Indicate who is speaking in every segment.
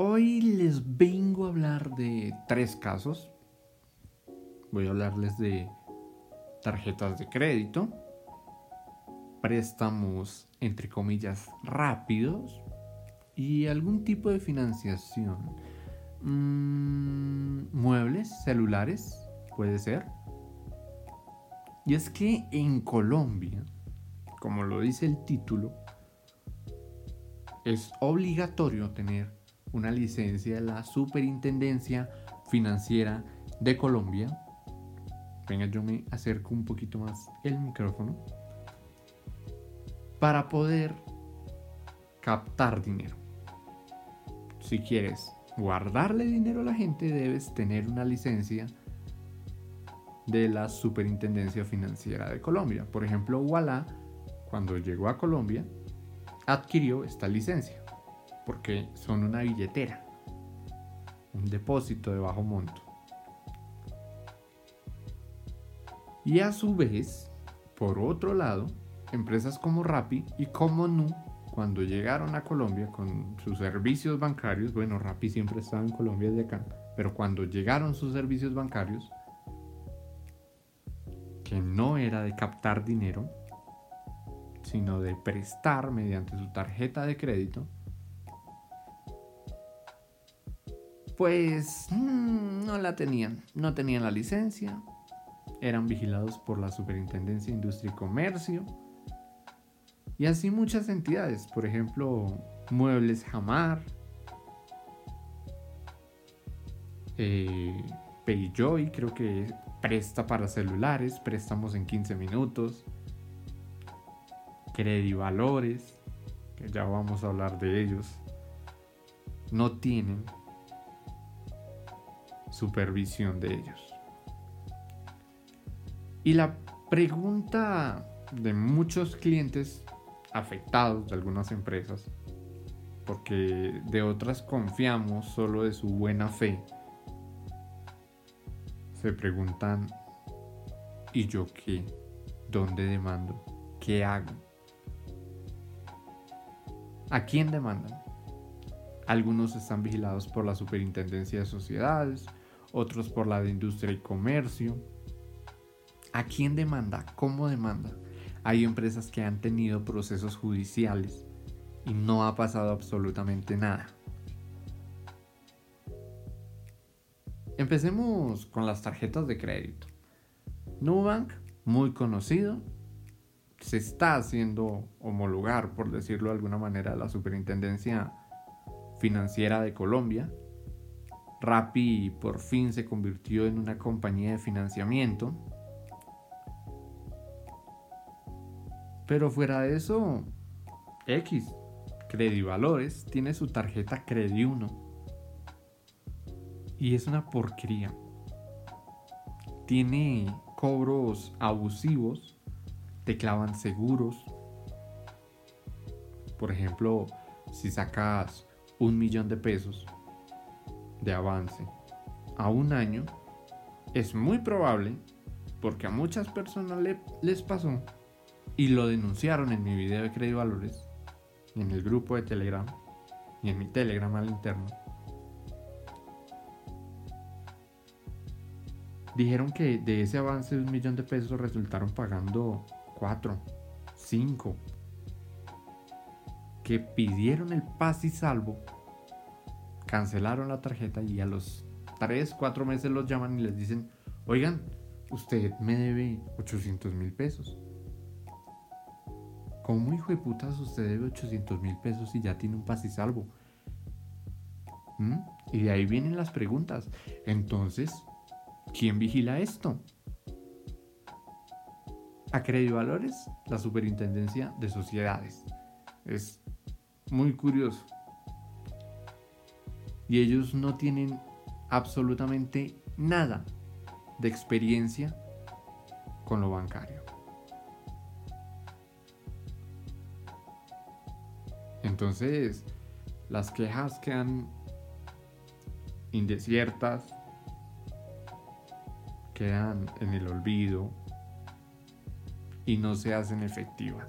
Speaker 1: Hoy les vengo a hablar de tres casos. Voy a hablarles de tarjetas de crédito, préstamos entre comillas rápidos y algún tipo de financiación. Mm, muebles, celulares, puede ser. Y es que en Colombia, como lo dice el título, es obligatorio tener una licencia de la Superintendencia Financiera de Colombia. Venga, yo me acerco un poquito más el micrófono. Para poder captar dinero. Si quieres guardarle dinero a la gente, debes tener una licencia de la Superintendencia Financiera de Colombia. Por ejemplo, Walla, cuando llegó a Colombia, adquirió esta licencia porque son una billetera, un depósito de bajo monto. Y a su vez, por otro lado, empresas como Rappi y como Nu, cuando llegaron a Colombia con sus servicios bancarios, bueno, Rappi siempre estaba en Colombia desde acá, pero cuando llegaron sus servicios bancarios, que no era de captar dinero, sino de prestar mediante su tarjeta de crédito, pues mm, no la tenían, no tenían la licencia, eran vigilados por la Superintendencia de Industria y Comercio. Y así muchas entidades, por ejemplo, Muebles Jamar, eh, Payjoy, creo que presta para celulares, préstamos en 15 minutos, Credivalores, que ya vamos a hablar de ellos, no tienen supervisión de ellos. Y la pregunta de muchos clientes afectados de algunas empresas, porque de otras confiamos solo de su buena fe, se preguntan, ¿y yo qué? ¿Dónde demando? ¿Qué hago? ¿A quién demandan? Algunos están vigilados por la Superintendencia de Sociedades, otros por la de industria y comercio. ¿A quién demanda? ¿Cómo demanda? Hay empresas que han tenido procesos judiciales y no ha pasado absolutamente nada. Empecemos con las tarjetas de crédito. Nubank, muy conocido, se está haciendo homologar, por decirlo de alguna manera, la Superintendencia Financiera de Colombia Rappi por fin se convirtió en una compañía de financiamiento. Pero fuera de eso, X, Credivalores, tiene su tarjeta Credi1. Y es una porquería. Tiene cobros abusivos, te clavan seguros. Por ejemplo, si sacas un millón de pesos, de avance a un año, es muy probable, porque a muchas personas les pasó, y lo denunciaron en mi video de Crédito Valores, y en el grupo de Telegram, y en mi Telegram al interno. Dijeron que de ese avance de un millón de pesos resultaron pagando 4, 5, que pidieron el paz y salvo cancelaron la tarjeta y a los 3, 4 meses los llaman y les dicen, oigan, usted me debe 800 mil pesos. ¿Cómo hijo de putas usted debe 800 mil pesos y ya tiene un pas y salvo? ¿Mm? Y de ahí vienen las preguntas. Entonces, ¿quién vigila esto? A Valores, la Superintendencia de Sociedades. Es muy curioso y ellos no tienen absolutamente nada de experiencia con lo bancario. Entonces, las quejas quedan indesiertas, quedan en el olvido y no se hacen efectivas.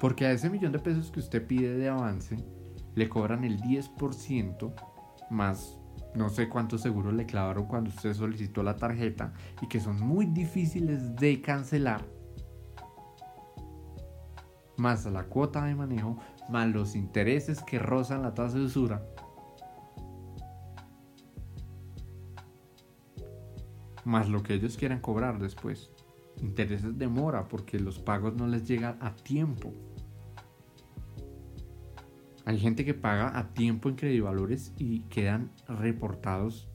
Speaker 1: Porque a ese millón de pesos que usted pide de avance, le cobran el 10% más no sé cuántos seguros le clavaron cuando usted solicitó la tarjeta y que son muy difíciles de cancelar. Más la cuota de manejo, más los intereses que rozan la tasa de usura. Más lo que ellos quieran cobrar después. Intereses de mora porque los pagos no les llegan a tiempo. Hay gente que paga a tiempo en credivalores y quedan reportados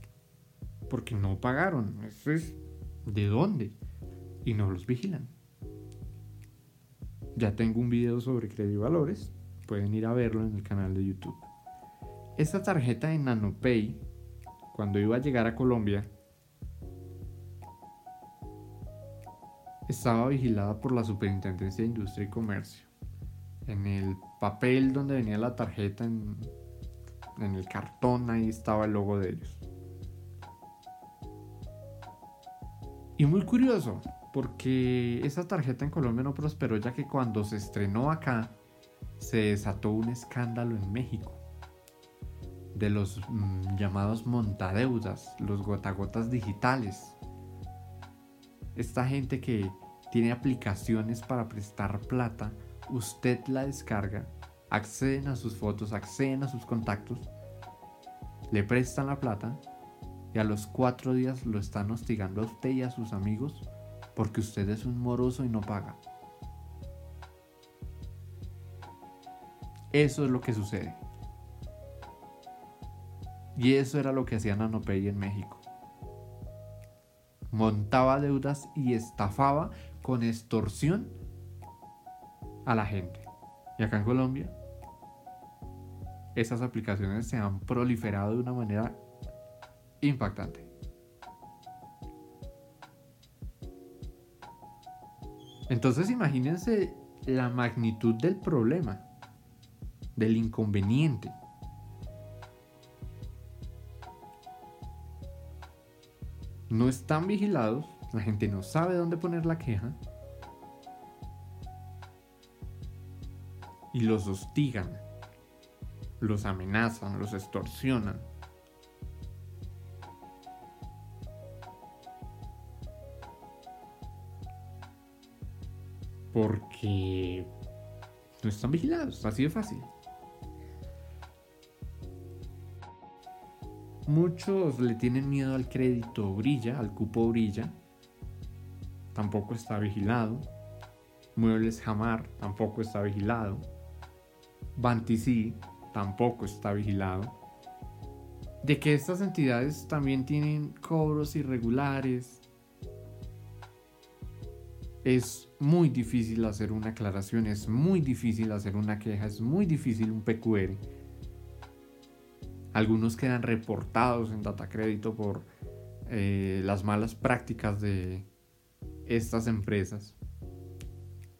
Speaker 1: porque no pagaron. Es de dónde. Y no los vigilan. Ya tengo un video sobre credivalores. Pueden ir a verlo en el canal de YouTube. Esta tarjeta de NanoPay, cuando iba a llegar a Colombia, estaba vigilada por la Superintendencia de Industria y Comercio en el papel donde venía la tarjeta, en, el cartón, ahí estaba el logo de ellos. Y muy curioso, porque esa tarjeta en Colombia no prosperó ya que cuando se estrenó acá, se desató un escándalo en México de los mm, llamados montadeudas, los gotagotas digitales. Esta gente que tiene aplicaciones para prestar plata usted la descarga, acceden a sus fotos, acceden a sus contactos, le prestan la plata y a los cuatro días lo están hostigando a usted y a sus amigos porque usted es un moroso y no paga. Eso es lo que sucede. Y eso era lo que hacía Nanopay en México. Montaba deudas y estafaba con extorsión a la gente. Y acá en Colombia, esas aplicaciones se han proliferado de una manera impactante. Entonces imagínense la magnitud del problema, del inconveniente. No están vigilados, la gente no sabe dónde poner la queja y los hostigan, los amenazan, los extorsionan. Porque no están vigilados, así de fácil. Muchos le tienen miedo al crédito brilla, al cupo brilla. Tampoco está vigilado. Muebles Jamar tampoco está vigilado. Banticí tampoco está vigilado. De que estas entidades también tienen cobros irregulares. Es muy difícil hacer una aclaración, es muy difícil hacer una queja, es muy difícil un PQR. Algunos quedan reportados en Data Crédito por eh, las malas prácticas de estas empresas.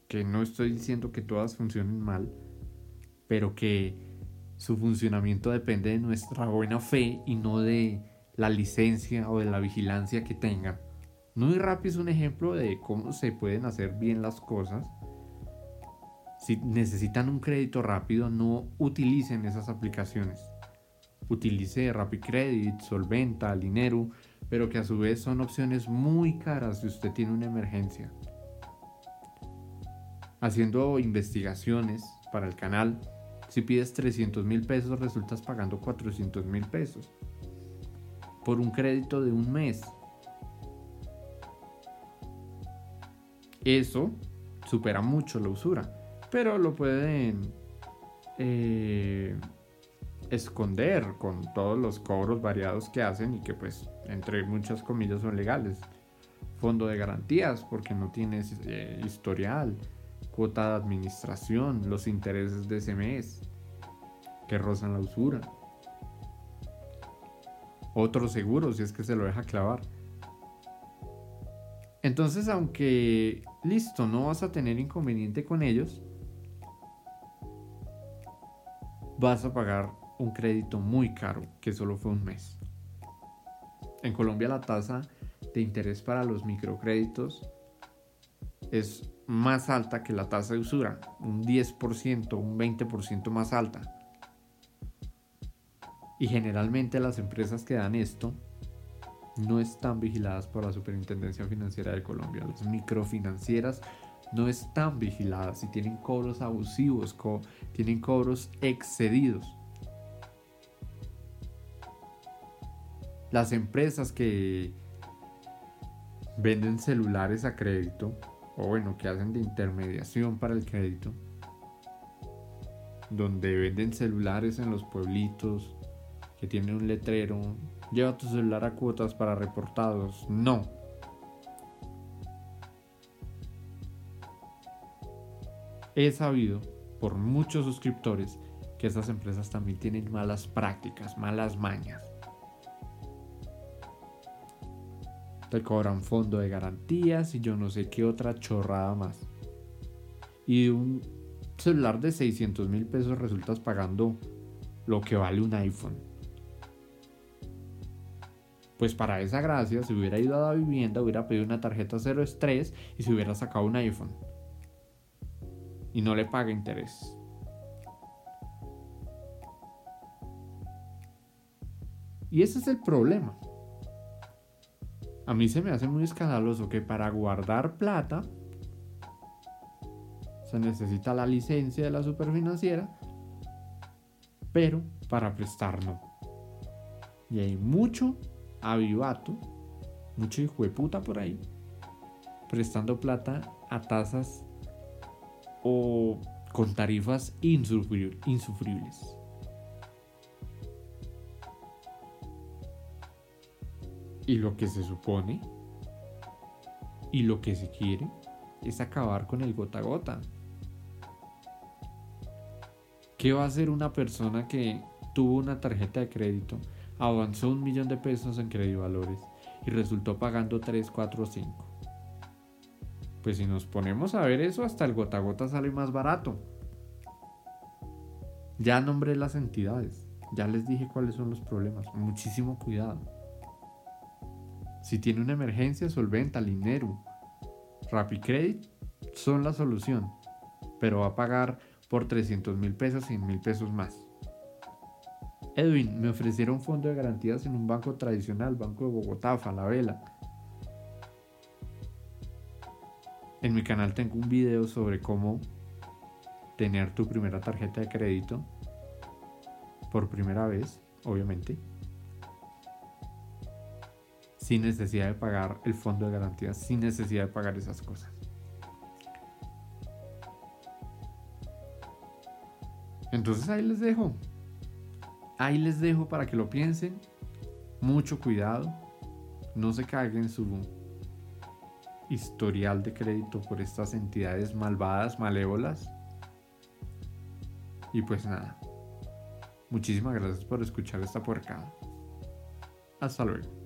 Speaker 1: Que no estoy diciendo que todas funcionen mal, pero que su funcionamiento depende de nuestra buena fe y no de la licencia o de la vigilancia que tengan. Muy rápido es un ejemplo de cómo se pueden hacer bien las cosas. Si necesitan un crédito rápido, no utilicen esas aplicaciones. Utilice Rapid Credit, Solventa, Dinero, pero que a su vez son opciones muy caras si usted tiene una emergencia. Haciendo investigaciones para el canal, si pides 300 mil pesos, resultas pagando 400 mil pesos por un crédito de un mes. Eso supera mucho la usura, pero lo pueden eh, esconder con todos los cobros variados que hacen y que pues entre muchas comillas son legales. Fondo de garantías porque no tienes eh, historial cuota de administración, los intereses de ese mes, que rozan la usura. Otro seguro, si es que se lo deja clavar. Entonces, aunque listo, no vas a tener inconveniente con ellos, vas a pagar un crédito muy caro, que solo fue un mes. En Colombia la tasa de interés para los microcréditos es más alta que la tasa de usura, un 10%, un 20% más alta. Y generalmente las empresas que dan esto no están vigiladas por la Superintendencia Financiera de Colombia. Las microfinancieras no están vigiladas y tienen cobros abusivos, tienen cobros excedidos. Las empresas que venden celulares a crédito, o bueno, que hacen de intermediación para el crédito, donde venden celulares en los pueblitos, que tienen un letrero, lleva tu celular a cuotas para reportados. No. He sabido por muchos suscriptores que esas empresas también tienen malas prácticas, malas mañas. Te cobran fondo de garantías y yo no sé qué otra chorrada más. Y un celular de 600 mil pesos resultas pagando lo que vale un iPhone. Pues para esa gracia, si hubiera ido a la vivienda, hubiera pedido una tarjeta cero estrés y se hubiera sacado un iPhone. Y no le paga interés. Y ese es el problema. A mí se me hace muy escandaloso que para guardar plata se necesita la licencia de la superfinanciera, pero para prestar no. Y hay mucho avivato, mucho hijo de puta por ahí, prestando plata a tasas o con tarifas insufribles. Y lo que se supone y lo que se quiere es acabar con el gota a gota. ¿Qué va a hacer una persona que tuvo una tarjeta de crédito avanzó un millón de pesos en valores y resultó pagando 3, 4, 5. Pues si nos ponemos a ver eso, hasta el gota gota sale más barato. Ya nombré las entidades, ya les dije cuáles son los problemas. Muchísimo cuidado. Si tiene una emergencia, solventa, dinero. Credit son la solución, pero va a pagar por 300 mil pesos, 100 mil pesos más. Edwin, me ofrecieron fondo de garantías en un banco tradicional, Banco de Bogotá, Falabella. En mi canal tengo un video sobre cómo tener tu primera tarjeta de crédito por primera vez, obviamente, sin necesidad de pagar el fondo de garantías, sin necesidad de pagar esas cosas. Entonces ahí les dejo. Ahí les dejo para que lo piensen. Mucho cuidado. No se caguen su historial de crédito por estas entidades malvadas, malévolas. Y pues nada. Muchísimas gracias por escuchar esta puercada. Hasta luego.